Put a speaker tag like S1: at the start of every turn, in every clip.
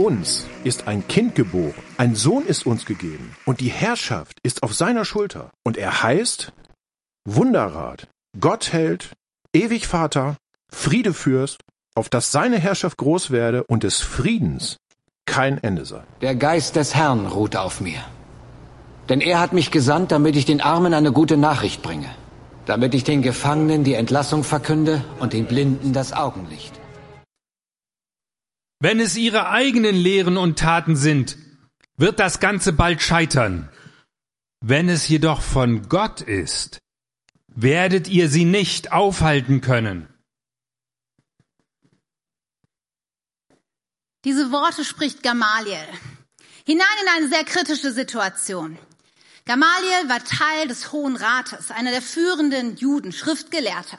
S1: Uns ist ein Kind geboren, ein Sohn ist uns gegeben, und die Herrschaft ist auf seiner Schulter. Und er heißt Wunderrat, Gottheld, ewig Vater, Friedefürst, auf dass seine Herrschaft groß werde und des Friedens kein Ende sei.
S2: Der Geist des Herrn ruht auf mir. Denn er hat mich gesandt, damit ich den Armen eine gute Nachricht bringe, damit ich den Gefangenen die Entlassung verkünde und den Blinden das Augenlicht.
S3: Wenn es ihre eigenen Lehren und Taten sind, wird das Ganze bald scheitern. Wenn es jedoch von Gott ist, werdet ihr sie nicht aufhalten können.
S4: Diese Worte spricht Gamaliel hinein in eine sehr kritische Situation. Gamaliel war Teil des Hohen Rates, einer der führenden Juden, Schriftgelehrter.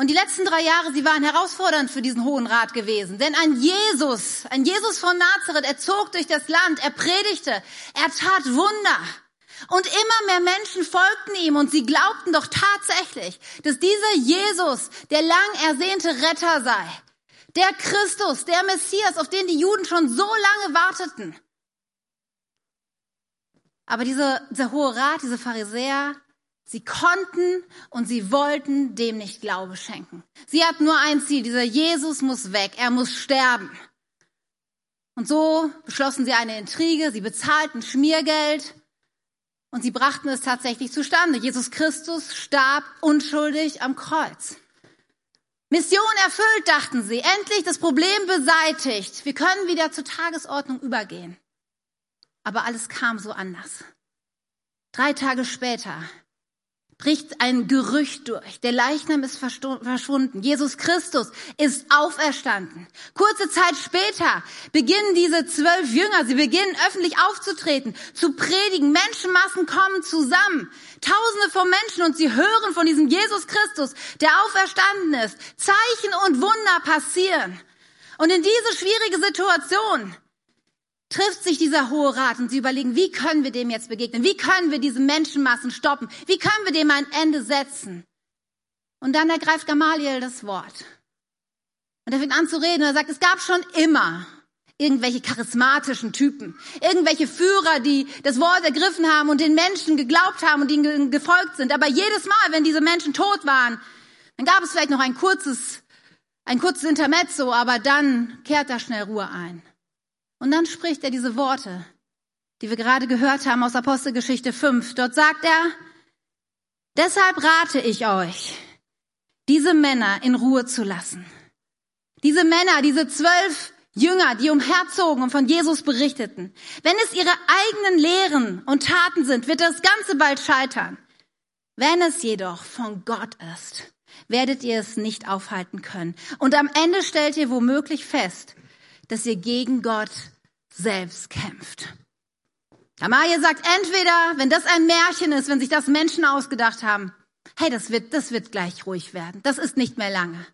S4: Und die letzten drei Jahre, sie waren herausfordernd für diesen Hohen Rat gewesen. Denn ein Jesus, ein Jesus von Nazareth, er zog durch das Land, er predigte, er tat Wunder. Und immer mehr Menschen folgten ihm und sie glaubten doch tatsächlich, dass dieser Jesus der lang ersehnte Retter sei. Der Christus, der Messias, auf den die Juden schon so lange warteten. Aber dieser, dieser Hohe Rat, diese Pharisäer, Sie konnten und sie wollten dem nicht Glaube schenken. Sie hatten nur ein Ziel, dieser Jesus muss weg, er muss sterben. Und so beschlossen sie eine Intrige, sie bezahlten Schmiergeld und sie brachten es tatsächlich zustande. Jesus Christus starb unschuldig am Kreuz. Mission erfüllt, dachten sie, endlich das Problem beseitigt. Wir können wieder zur Tagesordnung übergehen. Aber alles kam so anders. Drei Tage später bricht ein Gerücht durch. Der Leichnam ist verschwunden. Jesus Christus ist auferstanden. Kurze Zeit später beginnen diese zwölf Jünger, sie beginnen öffentlich aufzutreten, zu predigen. Menschenmassen kommen zusammen. Tausende von Menschen und sie hören von diesem Jesus Christus, der auferstanden ist. Zeichen und Wunder passieren. Und in diese schwierige Situation trifft sich dieser Hohe Rat und sie überlegen, wie können wir dem jetzt begegnen? Wie können wir diese Menschenmassen stoppen? Wie können wir dem ein Ende setzen? Und dann ergreift Gamaliel das Wort. Und er fängt an zu reden und er sagt, es gab schon immer irgendwelche charismatischen Typen, irgendwelche Führer, die das Wort ergriffen haben und den Menschen geglaubt haben und ihnen gefolgt sind. Aber jedes Mal, wenn diese Menschen tot waren, dann gab es vielleicht noch ein kurzes, ein kurzes Intermezzo, aber dann kehrt da schnell Ruhe ein. Und dann spricht er diese Worte, die wir gerade gehört haben aus Apostelgeschichte 5. Dort sagt er, deshalb rate ich euch, diese Männer in Ruhe zu lassen. Diese Männer, diese zwölf Jünger, die umherzogen und von Jesus berichteten. Wenn es ihre eigenen Lehren und Taten sind, wird das Ganze bald scheitern. Wenn es jedoch von Gott ist, werdet ihr es nicht aufhalten können. Und am Ende stellt ihr womöglich fest, dass ihr gegen Gott selbst kämpft. Amalia sagt entweder, wenn das ein Märchen ist, wenn sich das Menschen ausgedacht haben, hey, das wird, das wird gleich ruhig werden. Das ist nicht mehr lange.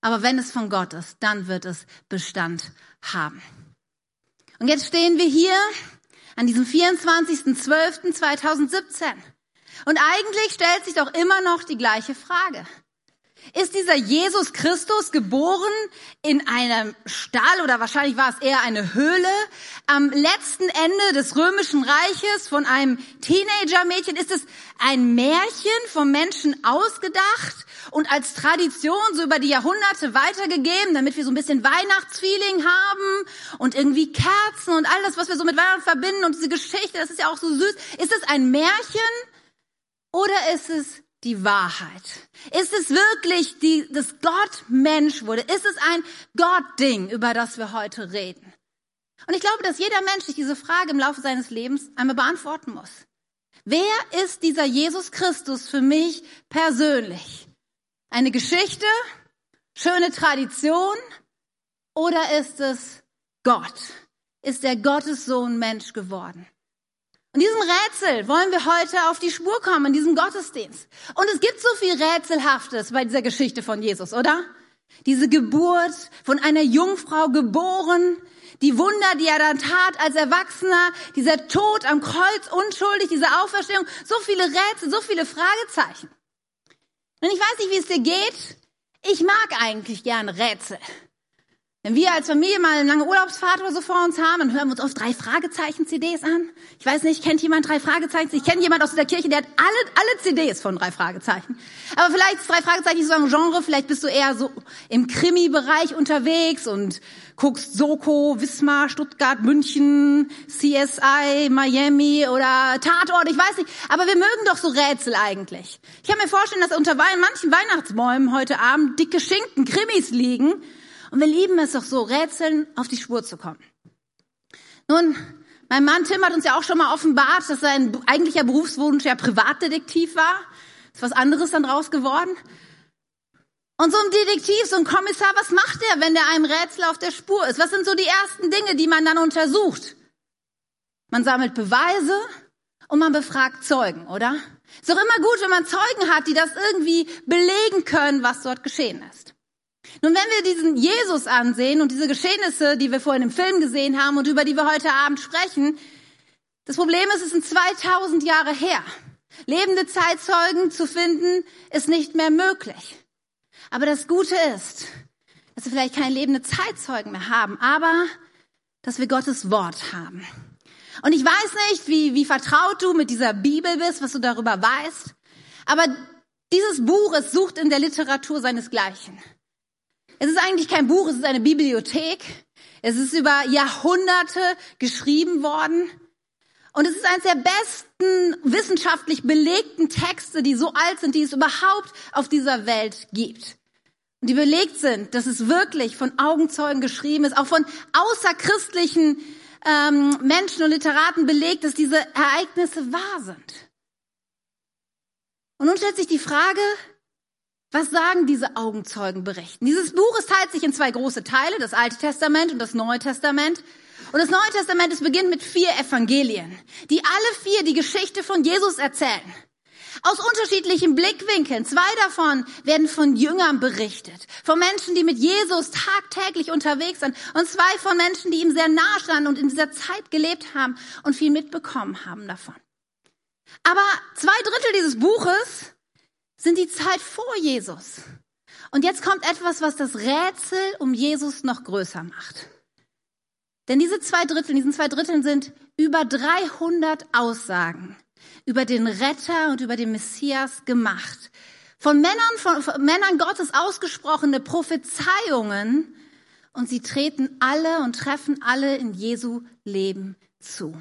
S4: Aber wenn es von Gott ist, dann wird es Bestand haben. Und jetzt stehen wir hier an diesem 24.12.2017. Und eigentlich stellt sich doch immer noch die gleiche Frage. Ist dieser Jesus Christus geboren in einem Stall oder wahrscheinlich war es eher eine Höhle am letzten Ende des römischen Reiches von einem Teenagermädchen? Ist es ein Märchen vom Menschen ausgedacht und als Tradition so über die Jahrhunderte weitergegeben, damit wir so ein bisschen Weihnachtsfeeling haben und irgendwie Kerzen und all das, was wir so mit Weihnachten verbinden und diese Geschichte, das ist ja auch so süß. Ist es ein Märchen oder ist es die Wahrheit? Ist es wirklich, die, dass Gott Mensch wurde? Ist es ein Gott-Ding, über das wir heute reden? Und ich glaube, dass jeder Mensch sich diese Frage im Laufe seines Lebens einmal beantworten muss. Wer ist dieser Jesus Christus für mich persönlich? Eine Geschichte? Schöne Tradition? Oder ist es Gott? Ist der Gottessohn Mensch geworden? Und diesem Rätsel wollen wir heute auf die Spur kommen, in diesem Gottesdienst. Und es gibt so viel Rätselhaftes bei dieser Geschichte von Jesus, oder? Diese Geburt von einer Jungfrau geboren, die Wunder, die er dann tat als Erwachsener, dieser Tod am Kreuz unschuldig, diese Auferstehung, so viele Rätsel, so viele Fragezeichen. Und ich weiß nicht, wie es dir geht. Ich mag eigentlich gerne Rätsel. Wenn wir als Familie mal eine lange Urlaubsfahrt oder so vor uns haben, dann hören wir uns oft drei Fragezeichen-CDs an. Ich weiß nicht, kennt jemand drei Fragezeichen? Ich kenne jemand aus der Kirche, der hat alle, alle CDs von drei Fragezeichen. Aber vielleicht ist drei Fragezeichen nicht so ein Genre, vielleicht bist du eher so im Krimi-Bereich unterwegs und guckst Soko, Wismar, Stuttgart, München, CSI, Miami oder Tatort, ich weiß nicht. Aber wir mögen doch so Rätsel eigentlich. Ich kann mir vorstellen, dass unter manchen Weihnachtsbäumen heute Abend dicke Schinken, Krimis liegen und wir lieben es doch so, Rätseln auf die Spur zu kommen. Nun, mein Mann Tim hat uns ja auch schon mal offenbart, dass sein eigentlicher Berufswunsch ja Privatdetektiv war. Ist was anderes dann draus geworden. Und so ein Detektiv, so ein Kommissar, was macht er, wenn der einem Rätsel auf der Spur ist? Was sind so die ersten Dinge, die man dann untersucht? Man sammelt Beweise und man befragt Zeugen, oder? Ist doch immer gut, wenn man Zeugen hat, die das irgendwie belegen können, was dort geschehen ist. Nun, wenn wir diesen Jesus ansehen und diese Geschehnisse, die wir vorhin im Film gesehen haben und über die wir heute Abend sprechen, das Problem ist, es sind 2000 Jahre her. Lebende Zeitzeugen zu finden, ist nicht mehr möglich. Aber das Gute ist, dass wir vielleicht keine lebende Zeitzeugen mehr haben, aber dass wir Gottes Wort haben. Und ich weiß nicht, wie, wie vertraut du mit dieser Bibel bist, was du darüber weißt, aber dieses Buch, es sucht in der Literatur seinesgleichen. Es ist eigentlich kein Buch, es ist eine Bibliothek. Es ist über Jahrhunderte geschrieben worden. Und es ist eines der besten wissenschaftlich belegten Texte, die so alt sind, die es überhaupt auf dieser Welt gibt. Und die belegt sind, dass es wirklich von Augenzeugen geschrieben ist, auch von außerchristlichen ähm, Menschen und Literaten belegt, dass diese Ereignisse wahr sind. Und nun stellt sich die Frage, was sagen diese Augenzeugen berichten? Dieses Buch es teilt sich in zwei große Teile, das Alte Testament und das Neue Testament. Und das Neue Testament, es beginnt mit vier Evangelien, die alle vier die Geschichte von Jesus erzählen. Aus unterschiedlichen Blickwinkeln. Zwei davon werden von Jüngern berichtet. Von Menschen, die mit Jesus tagtäglich unterwegs sind. Und zwei von Menschen, die ihm sehr nahe standen und in dieser Zeit gelebt haben und viel mitbekommen haben davon. Aber zwei Drittel dieses Buches sind die Zeit vor Jesus. Und jetzt kommt etwas, was das Rätsel um Jesus noch größer macht. Denn diese zwei Drittel, diesen zwei Dritteln sind über 300 Aussagen über den Retter und über den Messias gemacht. Von Männern, von, von Männern Gottes ausgesprochene Prophezeiungen und sie treten alle und treffen alle in Jesu Leben zu.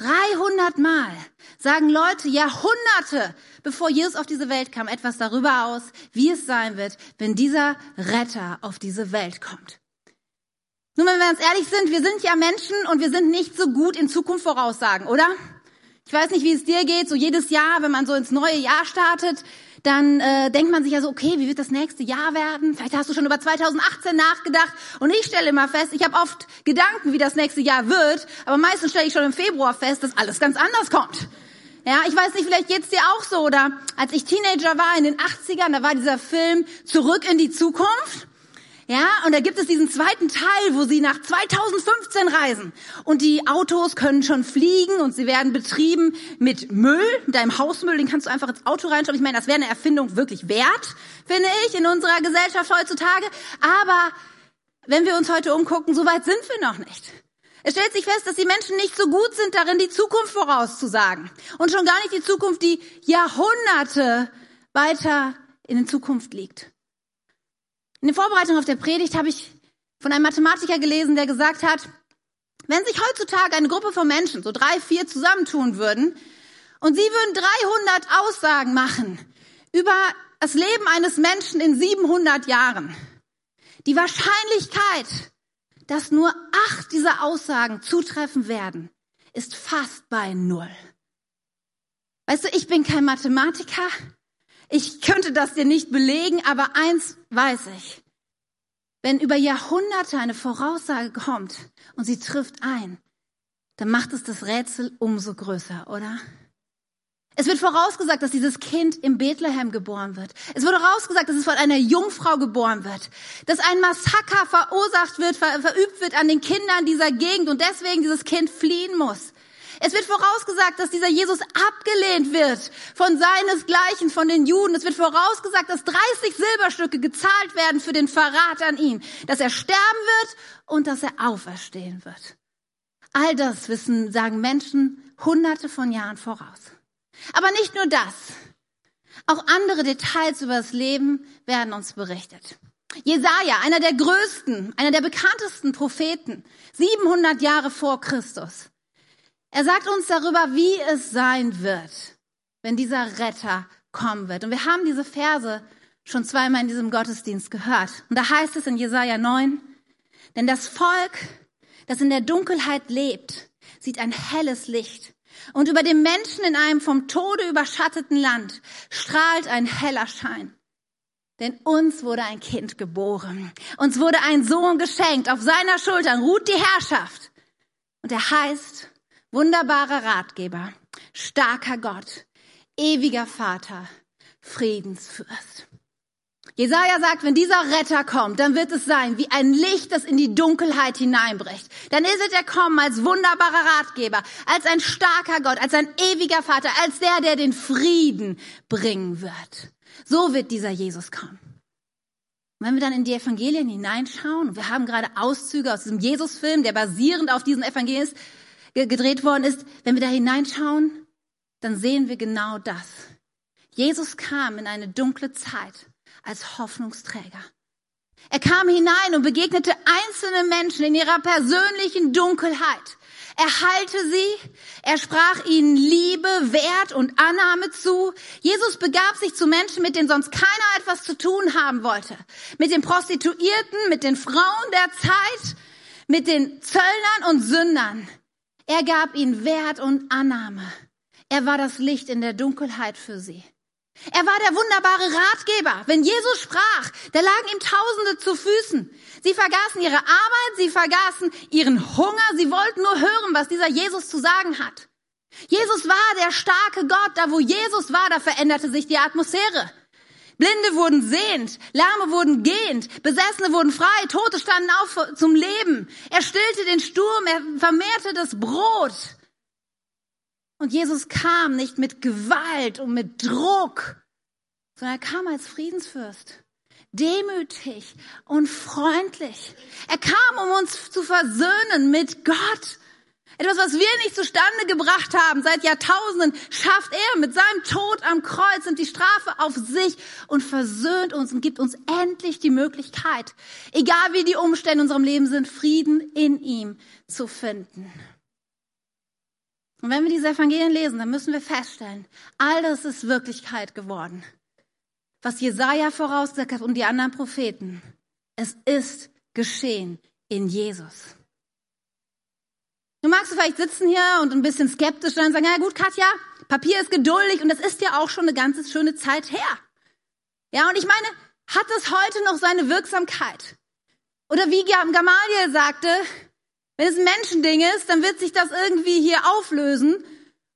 S4: 300 Mal sagen Leute Jahrhunderte, bevor Jesus auf diese Welt kam, etwas darüber aus, wie es sein wird, wenn dieser Retter auf diese Welt kommt. Nun, wenn wir ganz ehrlich sind, wir sind ja Menschen und wir sind nicht so gut in Zukunft voraussagen, oder? Ich weiß nicht, wie es dir geht. So jedes Jahr, wenn man so ins neue Jahr startet, dann äh, denkt man sich ja so, okay, wie wird das nächste Jahr werden? Vielleicht hast du schon über 2018 nachgedacht. Und ich stelle immer fest, ich habe oft Gedanken, wie das nächste Jahr wird, aber meistens stelle ich schon im Februar fest, dass alles ganz anders kommt. Ja, ich weiß nicht, vielleicht geht's dir auch so. Oder als ich Teenager war in den 80ern, da war dieser Film Zurück in die Zukunft. Ja, und da gibt es diesen zweiten Teil, wo sie nach 2015 reisen. Und die Autos können schon fliegen und sie werden betrieben mit Müll, deinem Hausmüll, den kannst du einfach ins Auto reinschauen. Ich meine, das wäre eine Erfindung wirklich wert, finde ich, in unserer Gesellschaft heutzutage. Aber wenn wir uns heute umgucken, so weit sind wir noch nicht. Es stellt sich fest, dass die Menschen nicht so gut sind darin, die Zukunft vorauszusagen. Und schon gar nicht die Zukunft, die Jahrhunderte weiter in der Zukunft liegt. In der Vorbereitung auf der Predigt habe ich von einem Mathematiker gelesen, der gesagt hat, wenn sich heutzutage eine Gruppe von Menschen, so drei, vier zusammentun würden, und sie würden 300 Aussagen machen über das Leben eines Menschen in 700 Jahren, die Wahrscheinlichkeit, dass nur acht dieser Aussagen zutreffen werden, ist fast bei null. Weißt du, ich bin kein Mathematiker, ich könnte das dir nicht belegen, aber eins weiß ich. Wenn über Jahrhunderte eine Voraussage kommt und sie trifft ein, dann macht es das Rätsel umso größer, oder? Es wird vorausgesagt, dass dieses Kind im Bethlehem geboren wird. Es wird vorausgesagt, dass es von einer Jungfrau geboren wird. Dass ein Massaker verursacht wird, ver verübt wird an den Kindern dieser Gegend und deswegen dieses Kind fliehen muss. Es wird vorausgesagt, dass dieser Jesus abgelehnt wird von seinesgleichen, von den Juden. Es wird vorausgesagt, dass 30 Silberstücke gezahlt werden für den Verrat an ihm, dass er sterben wird und dass er auferstehen wird. All das wissen, sagen Menschen hunderte von Jahren voraus. Aber nicht nur das. Auch andere Details über das Leben werden uns berichtet. Jesaja, einer der größten, einer der bekanntesten Propheten, 700 Jahre vor Christus. Er sagt uns darüber, wie es sein wird, wenn dieser Retter kommen wird. Und wir haben diese Verse schon zweimal in diesem Gottesdienst gehört. Und da heißt es in Jesaja 9, denn das Volk, das in der Dunkelheit lebt, sieht ein helles Licht. Und über dem Menschen in einem vom Tode überschatteten Land strahlt ein heller Schein. Denn uns wurde ein Kind geboren. Uns wurde ein Sohn geschenkt. Auf seiner Schultern ruht die Herrschaft. Und er heißt wunderbarer Ratgeber, starker Gott, ewiger Vater, Friedensfürst. Jesaja sagt, wenn dieser Retter kommt, dann wird es sein wie ein Licht, das in die Dunkelheit hineinbricht. Dann ist er kommen als wunderbarer Ratgeber, als ein starker Gott, als ein ewiger Vater, als der, der den Frieden bringen wird. So wird dieser Jesus kommen. Und wenn wir dann in die Evangelien hineinschauen, wir haben gerade Auszüge aus diesem Jesus-Film, der basierend auf diesen Evangelien gedreht worden ist, wenn wir da hineinschauen, dann sehen wir genau das. Jesus kam in eine dunkle Zeit als Hoffnungsträger. Er kam hinein und begegnete einzelne Menschen in ihrer persönlichen Dunkelheit. Er heilte sie, er sprach ihnen Liebe, Wert und Annahme zu. Jesus begab sich zu Menschen, mit denen sonst keiner etwas zu tun haben wollte. Mit den Prostituierten, mit den Frauen der Zeit, mit den Zöllnern und Sündern. Er gab ihnen Wert und Annahme. Er war das Licht in der Dunkelheit für sie. Er war der wunderbare Ratgeber. Wenn Jesus sprach, da lagen ihm Tausende zu Füßen. Sie vergaßen ihre Arbeit, sie vergaßen ihren Hunger, sie wollten nur hören, was dieser Jesus zu sagen hat. Jesus war der starke Gott. Da wo Jesus war, da veränderte sich die Atmosphäre. Blinde wurden sehend, Lahme wurden gehend, Besessene wurden frei, Tote standen auf zum Leben. Er stillte den Sturm, er vermehrte das Brot. Und Jesus kam nicht mit Gewalt und mit Druck, sondern er kam als Friedensfürst. Demütig und freundlich. Er kam, um uns zu versöhnen mit Gott. Etwas, was wir nicht zustande gebracht haben seit Jahrtausenden, schafft er mit seinem Tod am Kreuz und die Strafe auf sich und versöhnt uns und gibt uns endlich die Möglichkeit, egal wie die Umstände in unserem Leben sind, Frieden in ihm zu finden. Und wenn wir diese Evangelien lesen, dann müssen wir feststellen, all das ist Wirklichkeit geworden. Was Jesaja vorausgesagt hat und die anderen Propheten. Es ist geschehen in Jesus. Du magst vielleicht sitzen hier und ein bisschen skeptisch sein und sagen, ja gut, Katja, Papier ist geduldig und das ist ja auch schon eine ganze schöne Zeit her. Ja, und ich meine, hat das heute noch seine Wirksamkeit? Oder wie Gamaliel sagte, wenn es ein Menschending ist, dann wird sich das irgendwie hier auflösen.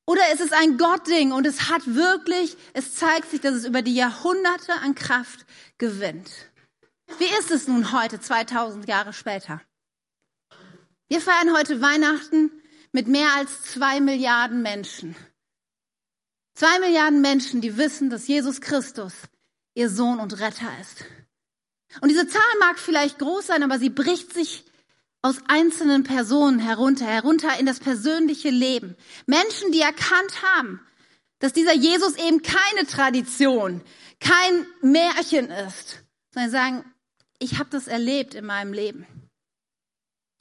S4: Oder ist es ein Gottding und es hat wirklich, es zeigt sich, dass es über die Jahrhunderte an Kraft gewinnt. Wie ist es nun heute, 2000 Jahre später? Wir feiern heute Weihnachten mit mehr als zwei Milliarden Menschen. Zwei Milliarden Menschen, die wissen, dass Jesus Christus ihr Sohn und Retter ist. Und diese Zahl mag vielleicht groß sein, aber sie bricht sich aus einzelnen Personen herunter, herunter in das persönliche Leben. Menschen, die erkannt haben, dass dieser Jesus eben keine Tradition, kein Märchen ist, sondern sagen, ich habe das erlebt in meinem Leben.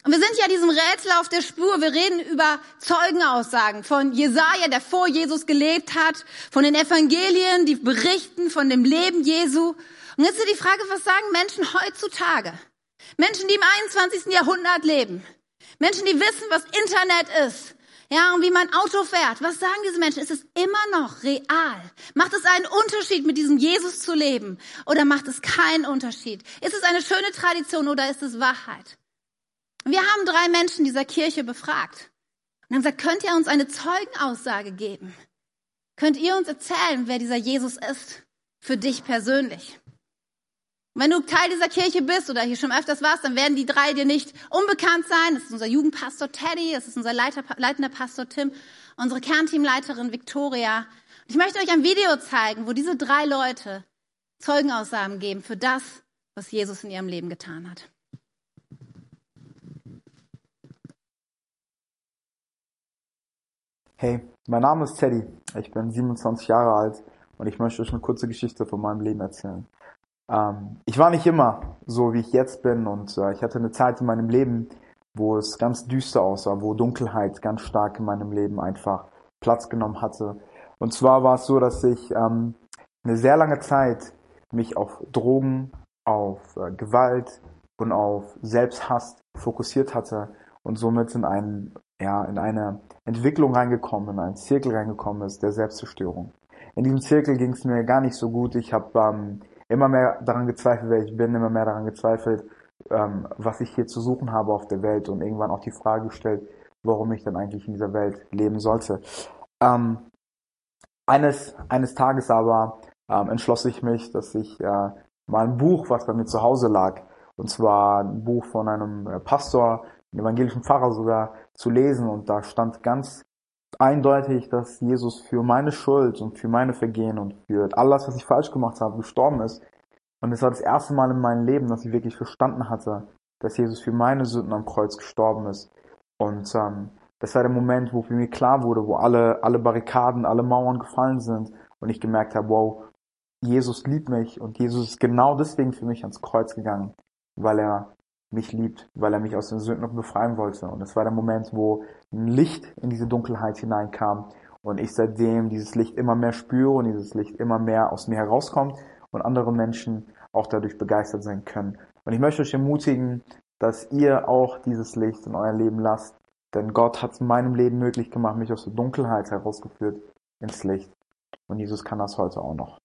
S4: Und wir sind ja diesem Rätsel auf der Spur. Wir reden über Zeugenaussagen von Jesaja, der vor Jesus gelebt hat, von den Evangelien, die berichten von dem Leben Jesu. Und jetzt ist die Frage, was sagen Menschen heutzutage? Menschen, die im 21. Jahrhundert leben. Menschen, die wissen, was Internet ist. Ja, und wie man Auto fährt. Was sagen diese Menschen? Ist es immer noch real? Macht es einen Unterschied, mit diesem Jesus zu leben? Oder macht es keinen Unterschied? Ist es eine schöne Tradition oder ist es Wahrheit? Wir haben drei Menschen dieser Kirche befragt und haben gesagt, könnt ihr uns eine Zeugenaussage geben? Könnt ihr uns erzählen, wer dieser Jesus ist? Für dich persönlich. Wenn du Teil dieser Kirche bist oder hier schon öfters warst, dann werden die drei dir nicht unbekannt sein. Das ist unser Jugendpastor Teddy, das ist unser Leiter, leitender Pastor Tim, unsere Kernteamleiterin Victoria. Ich möchte euch ein Video zeigen, wo diese drei Leute Zeugenaussagen geben für das, was Jesus in ihrem Leben getan hat.
S5: Hey, mein Name ist Teddy. Ich bin 27 Jahre alt und ich möchte euch eine kurze Geschichte von meinem Leben erzählen. Ähm, ich war nicht immer so, wie ich jetzt bin und äh, ich hatte eine Zeit in meinem Leben, wo es ganz düster aussah, wo Dunkelheit ganz stark in meinem Leben einfach Platz genommen hatte. Und zwar war es so, dass ich ähm, eine sehr lange Zeit mich auf Drogen, auf äh, Gewalt und auf Selbsthass fokussiert hatte und somit in einen ja, in eine Entwicklung reingekommen, in einen Zirkel reingekommen ist der Selbstzerstörung. In diesem Zirkel ging es mir gar nicht so gut. Ich habe ähm, immer mehr daran gezweifelt, wer ich bin, immer mehr daran gezweifelt, ähm, was ich hier zu suchen habe auf der Welt und irgendwann auch die Frage gestellt, warum ich dann eigentlich in dieser Welt leben sollte. Ähm, eines, eines Tages aber ähm, entschloss ich mich, dass ich äh, mal ein Buch, was bei mir zu Hause lag, und zwar ein Buch von einem äh, Pastor, evangelischen Pfarrer sogar, zu lesen und da stand ganz eindeutig, dass Jesus für meine Schuld und für meine Vergehen und für alles, was ich falsch gemacht habe, gestorben ist. Und es war das erste Mal in meinem Leben, dass ich wirklich verstanden hatte, dass Jesus für meine Sünden am Kreuz gestorben ist. Und ähm, das war der Moment, wo für mich klar wurde, wo alle, alle Barrikaden, alle Mauern gefallen sind und ich gemerkt habe, wow, Jesus liebt mich und Jesus ist genau deswegen für mich ans Kreuz gegangen, weil er mich liebt, weil er mich aus den Sünden befreien wollte. Und es war der Moment, wo ein Licht in diese Dunkelheit hineinkam und ich seitdem dieses Licht immer mehr spüre und dieses Licht immer mehr aus mir herauskommt und andere Menschen auch dadurch begeistert sein können. Und ich möchte euch ermutigen, dass ihr auch dieses Licht in euer Leben lasst, denn Gott hat es in meinem Leben möglich gemacht, mich aus der Dunkelheit herausgeführt ins Licht. Und Jesus kann das heute auch noch.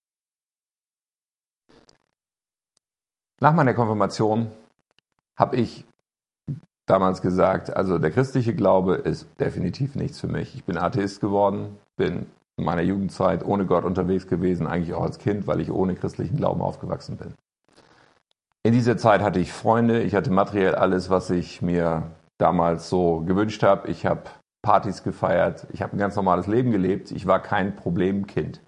S6: Nach meiner Konfirmation habe ich damals gesagt, also der christliche Glaube ist definitiv nichts für mich. Ich bin Atheist geworden, bin in meiner Jugendzeit ohne Gott unterwegs gewesen, eigentlich auch als Kind, weil ich ohne christlichen Glauben aufgewachsen bin. In dieser Zeit hatte ich Freunde, ich hatte materiell alles, was ich mir damals so gewünscht habe. Ich habe Partys gefeiert, ich habe ein ganz normales Leben gelebt, ich war kein Problemkind.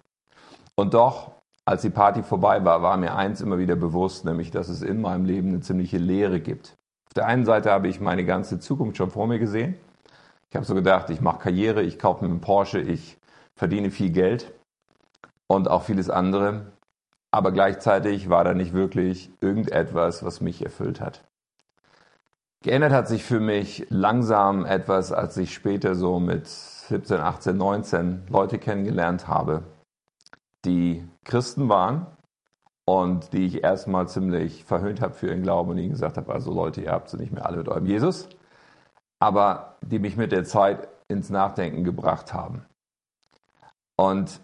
S6: Und doch als die Party vorbei war, war mir eins immer wieder bewusst, nämlich, dass es in meinem Leben eine ziemliche Leere gibt. Auf der einen Seite habe ich meine ganze Zukunft schon vor mir gesehen. Ich habe so gedacht, ich mache Karriere, ich kaufe mir einen Porsche, ich verdiene viel Geld und auch vieles andere. Aber gleichzeitig war da nicht wirklich irgendetwas, was mich erfüllt hat. Geändert hat sich für mich langsam etwas, als ich später so mit 17, 18, 19 Leute kennengelernt habe, die Christen waren und die ich erstmal ziemlich verhöhnt habe für ihren Glauben und ihnen gesagt habe, also Leute, ihr habt sie nicht mehr alle mit eurem Jesus, aber die mich mit der Zeit ins Nachdenken gebracht haben. Und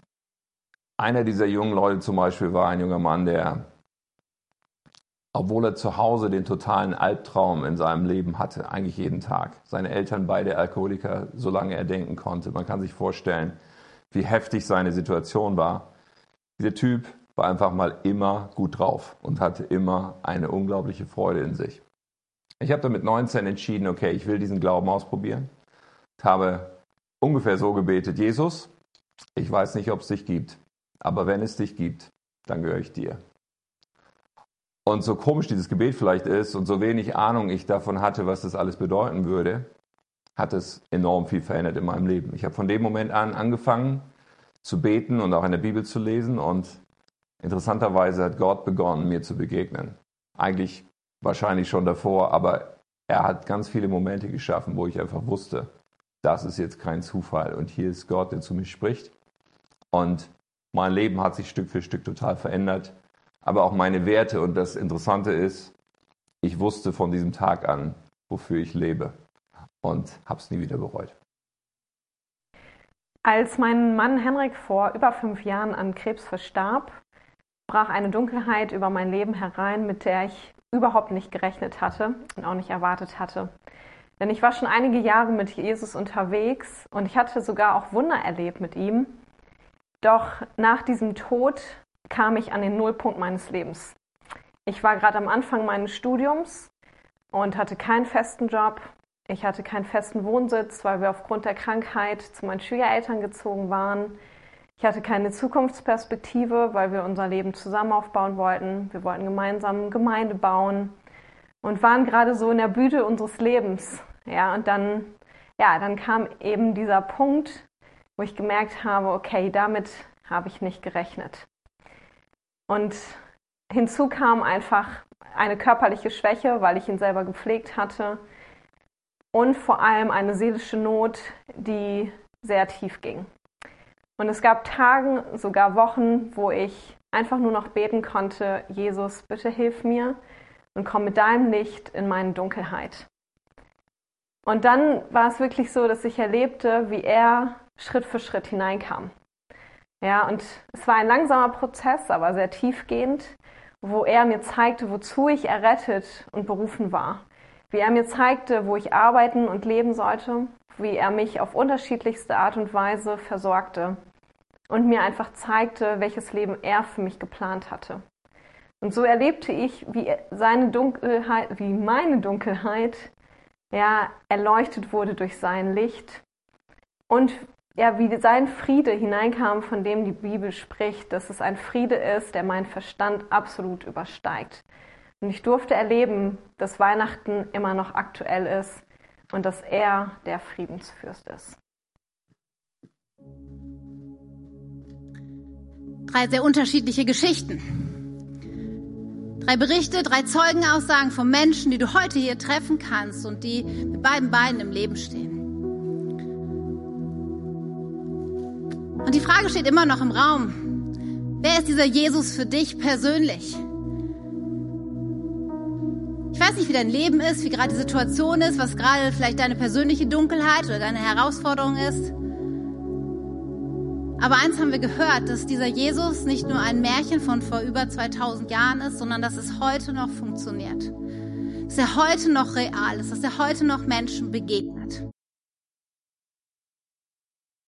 S6: einer dieser jungen Leute zum Beispiel war ein junger Mann, der, obwohl er zu Hause den totalen Albtraum in seinem Leben hatte, eigentlich jeden Tag, seine Eltern beide Alkoholiker, solange er denken konnte, man kann sich vorstellen, wie heftig seine Situation war, dieser Typ war einfach mal immer gut drauf und hatte immer eine unglaubliche Freude in sich. Ich habe dann mit 19 entschieden, okay, ich will diesen Glauben ausprobieren. Ich habe ungefähr so gebetet, Jesus, ich weiß nicht, ob es dich gibt, aber wenn es dich gibt, dann gehöre ich dir. Und so komisch dieses Gebet vielleicht ist und so wenig Ahnung ich davon hatte, was das alles bedeuten würde, hat es enorm viel verändert in meinem Leben. Ich habe von dem Moment an angefangen, zu beten und auch in der Bibel zu lesen. Und interessanterweise hat Gott begonnen, mir zu begegnen. Eigentlich wahrscheinlich schon davor, aber er hat ganz viele Momente geschaffen, wo ich einfach wusste, das ist jetzt kein Zufall und hier ist Gott, der zu mir spricht. Und mein Leben hat sich Stück für Stück total verändert, aber auch meine Werte. Und das Interessante ist, ich wusste von diesem Tag an, wofür ich lebe und habe es nie wieder bereut.
S7: Als mein Mann Henrik vor über fünf Jahren an Krebs verstarb, brach eine Dunkelheit über mein Leben herein, mit der ich überhaupt nicht gerechnet hatte und auch nicht erwartet hatte. Denn ich war schon einige Jahre mit Jesus unterwegs und ich hatte sogar auch Wunder erlebt mit ihm. Doch nach diesem Tod kam ich an den Nullpunkt meines Lebens. Ich war gerade am Anfang meines Studiums und hatte keinen festen Job. Ich hatte keinen festen Wohnsitz, weil wir aufgrund der Krankheit zu meinen Schwiegereltern gezogen waren. Ich hatte keine Zukunftsperspektive, weil wir unser Leben zusammen aufbauen wollten. Wir wollten gemeinsam Gemeinde bauen und waren gerade so in der Blüte unseres Lebens. Ja, und dann, ja, dann kam eben dieser Punkt, wo ich gemerkt habe, okay, damit habe ich nicht gerechnet. Und hinzu kam einfach eine körperliche Schwäche, weil ich ihn selber gepflegt hatte und vor allem eine seelische Not, die sehr tief ging. Und es gab Tagen, sogar Wochen, wo ich einfach nur noch beten konnte, Jesus, bitte hilf mir und komm mit deinem Licht in meine Dunkelheit. Und dann war es wirklich so, dass ich erlebte, wie er Schritt für Schritt hineinkam. Ja, und es war ein langsamer Prozess, aber sehr tiefgehend, wo er mir zeigte, wozu ich errettet und berufen war. Wie er mir zeigte, wo ich arbeiten und leben sollte, wie er mich auf unterschiedlichste Art und Weise versorgte und mir einfach zeigte, welches Leben er für mich geplant hatte. Und so erlebte ich, wie seine Dunkelheit, wie meine Dunkelheit, ja, erleuchtet wurde durch sein Licht und ja, wie sein Friede hineinkam, von dem die Bibel spricht, dass es ein Friede ist, der meinen Verstand absolut übersteigt. Und ich durfte erleben, dass Weihnachten immer noch aktuell ist und dass er der Friedensfürst ist.
S4: Drei sehr unterschiedliche Geschichten. Drei Berichte, drei Zeugenaussagen von Menschen, die du heute hier treffen kannst und die mit beiden Beinen im Leben stehen. Und die Frage steht immer noch im Raum. Wer ist dieser Jesus für dich persönlich? Ich weiß nicht, wie dein Leben ist, wie gerade die Situation ist, was gerade vielleicht deine persönliche Dunkelheit oder deine Herausforderung ist. Aber eins haben wir gehört, dass dieser Jesus nicht nur ein Märchen von vor über 2000 Jahren ist, sondern dass es heute noch funktioniert. Dass er heute noch real ist, dass er heute noch Menschen begegnet.